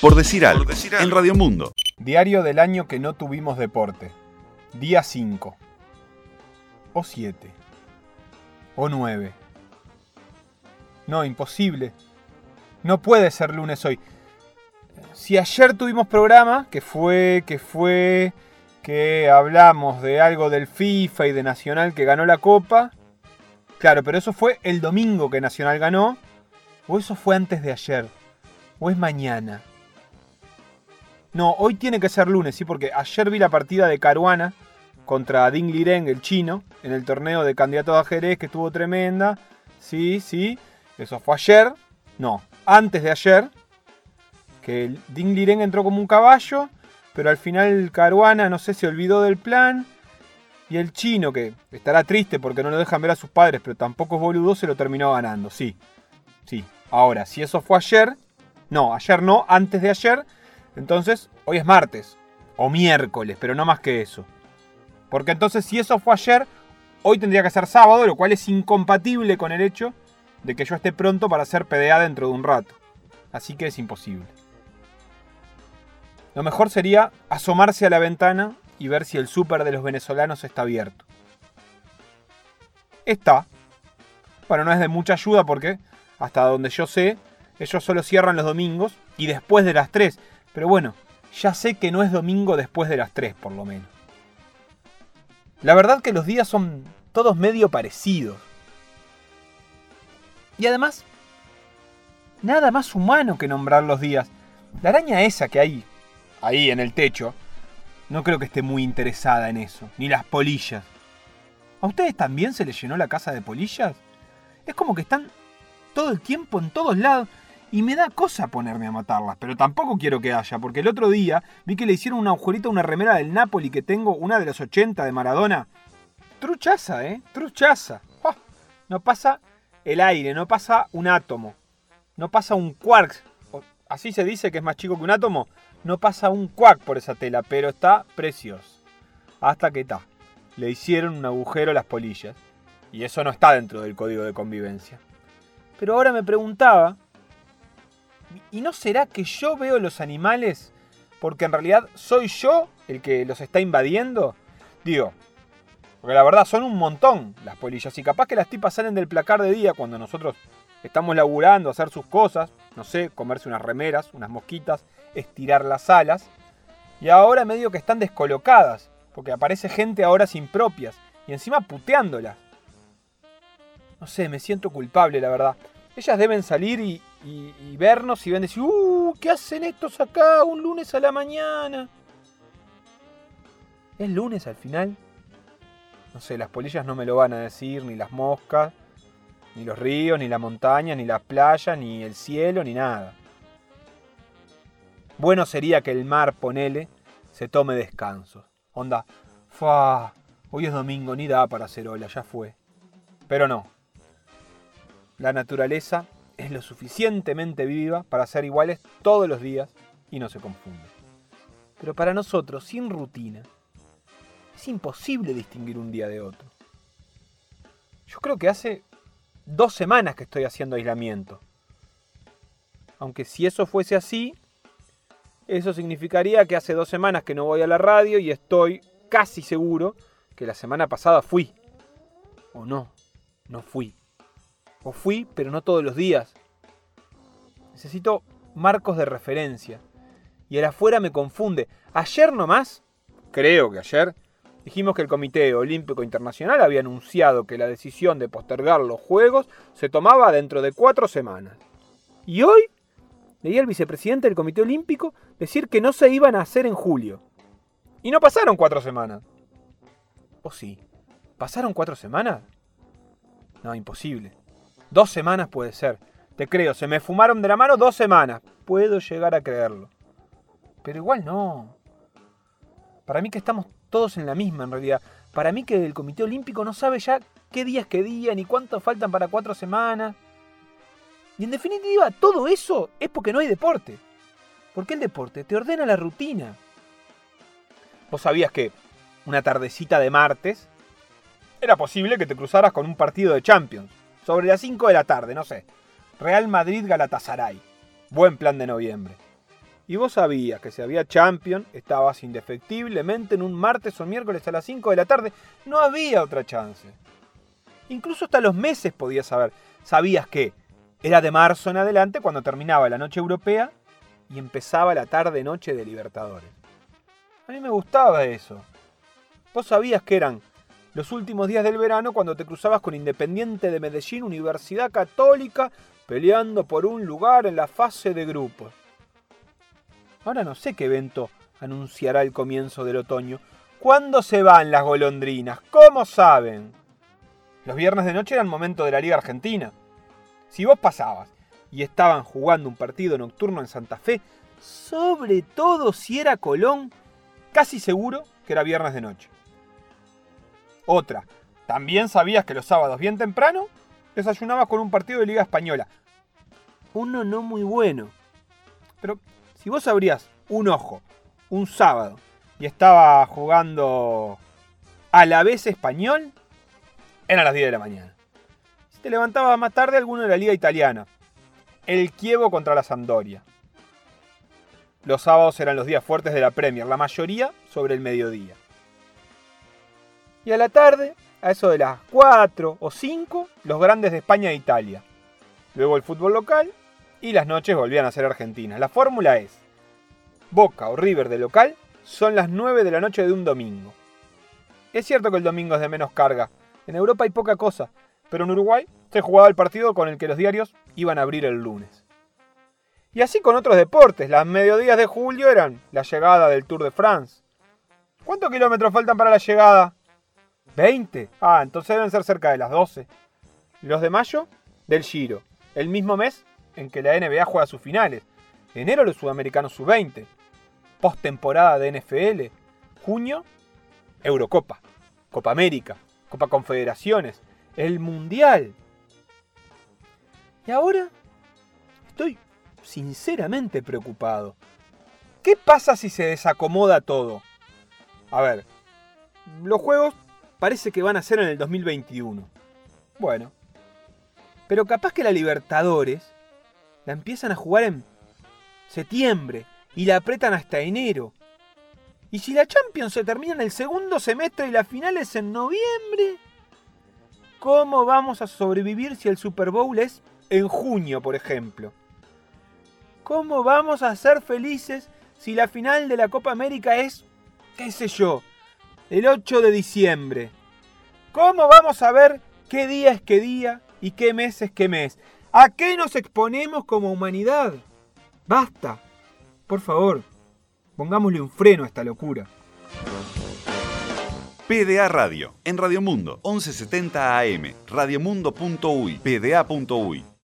Por decir algo, en Radio Mundo. Diario del año que no tuvimos deporte. Día 5. O 7. O 9. No, imposible. No puede ser lunes hoy. Si ayer tuvimos programa, que fue, que fue, que hablamos de algo del FIFA y de Nacional que ganó la Copa. Claro, pero eso fue el domingo que Nacional ganó. O eso fue antes de ayer. O es mañana. No, hoy tiene que ser lunes, sí, porque ayer vi la partida de Caruana contra Ding Liren, el chino, en el torneo de candidatos a Jerez, que estuvo tremenda. Sí, sí, eso fue ayer. No, antes de ayer. Que Ding Liren entró como un caballo, pero al final Caruana, no sé, se olvidó del plan. Y el chino, que estará triste porque no lo dejan ver a sus padres, pero tampoco es boludo, se lo terminó ganando. Sí, sí. Ahora, si eso fue ayer, no, ayer no, antes de ayer, entonces, hoy es martes o miércoles, pero no más que eso. Porque entonces si eso fue ayer, hoy tendría que ser sábado, lo cual es incompatible con el hecho de que yo esté pronto para hacer PDA dentro de un rato. Así que es imposible. Lo mejor sería asomarse a la ventana y ver si el súper de los venezolanos está abierto. Está. Bueno, no es de mucha ayuda porque, hasta donde yo sé, ellos solo cierran los domingos y después de las 3. Pero bueno, ya sé que no es domingo después de las 3 por lo menos. La verdad que los días son todos medio parecidos. Y además, nada más humano que nombrar los días. La araña esa que hay ahí en el techo, no creo que esté muy interesada en eso, ni las polillas. ¿A ustedes también se les llenó la casa de polillas? Es como que están todo el tiempo en todos lados y me da cosa ponerme a matarlas, pero tampoco quiero que haya, porque el otro día vi que le hicieron un agujerito a una remera del Napoli que tengo, una de los 80 de Maradona. Truchaza, ¿eh? Truchaza. No pasa el aire, no pasa un átomo, no pasa un quark. Así se dice que es más chico que un átomo. No pasa un quark por esa tela, pero está precioso. Hasta que está. Le hicieron un agujero a las polillas. Y eso no está dentro del código de convivencia. Pero ahora me preguntaba ¿Y no será que yo veo los animales porque en realidad soy yo el que los está invadiendo? Digo, porque la verdad son un montón las polillas y capaz que las tipas salen del placar de día cuando nosotros estamos laburando, hacer sus cosas, no sé, comerse unas remeras, unas mosquitas, estirar las alas. Y ahora medio que están descolocadas, porque aparece gente ahora sin propias y encima puteándolas. No sé, me siento culpable, la verdad. Ellas deben salir y, y, vernos y ven decir, ¡uh! ¿Qué hacen estos acá un lunes a la mañana? ¿Es lunes al final? No sé, las polillas no me lo van a decir, ni las moscas, ni los ríos, ni la montaña, ni las playas, ni el cielo, ni nada. Bueno sería que el mar, ponele, se tome descanso. Onda, fa, hoy es domingo, ni da para hacer ola, ya fue. Pero no. La naturaleza es lo suficientemente viva para ser iguales todos los días y no se confunde. Pero para nosotros, sin rutina, es imposible distinguir un día de otro. Yo creo que hace dos semanas que estoy haciendo aislamiento. Aunque si eso fuese así, eso significaría que hace dos semanas que no voy a la radio y estoy casi seguro que la semana pasada fui. O no, no fui. O fui, pero no todos los días. Necesito marcos de referencia. Y el afuera me confunde. Ayer nomás, creo que ayer, dijimos que el Comité Olímpico Internacional había anunciado que la decisión de postergar los Juegos se tomaba dentro de cuatro semanas. Y hoy leí al vicepresidente del Comité Olímpico decir que no se iban a hacer en julio. Y no pasaron cuatro semanas. ¿O sí? ¿Pasaron cuatro semanas? No, imposible. Dos semanas puede ser. Te creo, se me fumaron de la mano dos semanas. Puedo llegar a creerlo. Pero igual no. Para mí que estamos todos en la misma en realidad. Para mí que el Comité Olímpico no sabe ya qué día es qué día, ni cuánto faltan para cuatro semanas. Y en definitiva, todo eso es porque no hay deporte. Porque el deporte te ordena la rutina. Vos sabías que una tardecita de martes era posible que te cruzaras con un partido de Champions sobre las 5 de la tarde, no sé. Real Madrid Galatasaray. Buen plan de noviembre. y vos sabías que si había Champion, estabas indefectiblemente en un martes o miércoles a las 5 de la tarde. No había otra chance. Incluso hasta los meses podías saber. Sabías que era de marzo en adelante cuando terminaba la noche europea y empezaba la tarde-noche de Libertadores. A mí me gustaba eso. Vos sabías que eran los últimos días del verano cuando te cruzabas con Independiente de Medellín, Universidad Católica, peleando por un lugar en la fase de grupos. Ahora no sé qué evento anunciará el comienzo del otoño. ¿Cuándo se van las golondrinas? ¿Cómo saben? Los viernes de noche eran momento de la Liga Argentina. Si vos pasabas y estaban jugando un partido nocturno en Santa Fe, sobre todo si era Colón, casi seguro que era viernes de noche. Otra, también sabías que los sábados bien temprano desayunabas con un partido de Liga Española. Uno no muy bueno. Pero si vos abrías un ojo un sábado y estaba jugando a la vez español, eran las 10 de la mañana. Si te levantabas más tarde, alguno de la liga italiana. El Chievo contra la Sampdoria. Los sábados eran los días fuertes de la Premier, la mayoría sobre el mediodía. Y a la tarde, a eso de las 4 o 5, los grandes de España e Italia. Luego el fútbol local y las noches volvían a ser argentinas. La fórmula es, Boca o River de local son las 9 de la noche de un domingo. Es cierto que el domingo es de menos carga. En Europa hay poca cosa, pero en Uruguay se jugaba el partido con el que los diarios iban a abrir el lunes. Y así con otros deportes, las mediodías de julio eran la llegada del Tour de France. ¿Cuántos kilómetros faltan para la llegada? 20. Ah, entonces deben ser cerca de las 12. Los de mayo, del Giro, el mismo mes en que la NBA juega sus finales. Enero los sudamericanos sub-20. Postemporada de NFL. Junio, Eurocopa, Copa América, Copa Confederaciones, el Mundial. Y ahora estoy sinceramente preocupado. ¿Qué pasa si se desacomoda todo? A ver, los juegos parece que van a ser en el 2021. Bueno, pero capaz que la Libertadores la empiezan a jugar en septiembre y la apretan hasta enero. Y si la Champions se termina en el segundo semestre y la final es en noviembre, ¿cómo vamos a sobrevivir si el Super Bowl es en junio, por ejemplo? ¿Cómo vamos a ser felices si la final de la Copa América es, qué sé yo, el 8 de diciembre? ¿Cómo vamos a ver qué día es qué día y qué mes es qué mes? ¿A qué nos exponemos como humanidad? Basta. Por favor, pongámosle un freno a esta locura. PDA Radio, en Radio Mundo, 1170 AM, radiomundo.uy, pda.uy.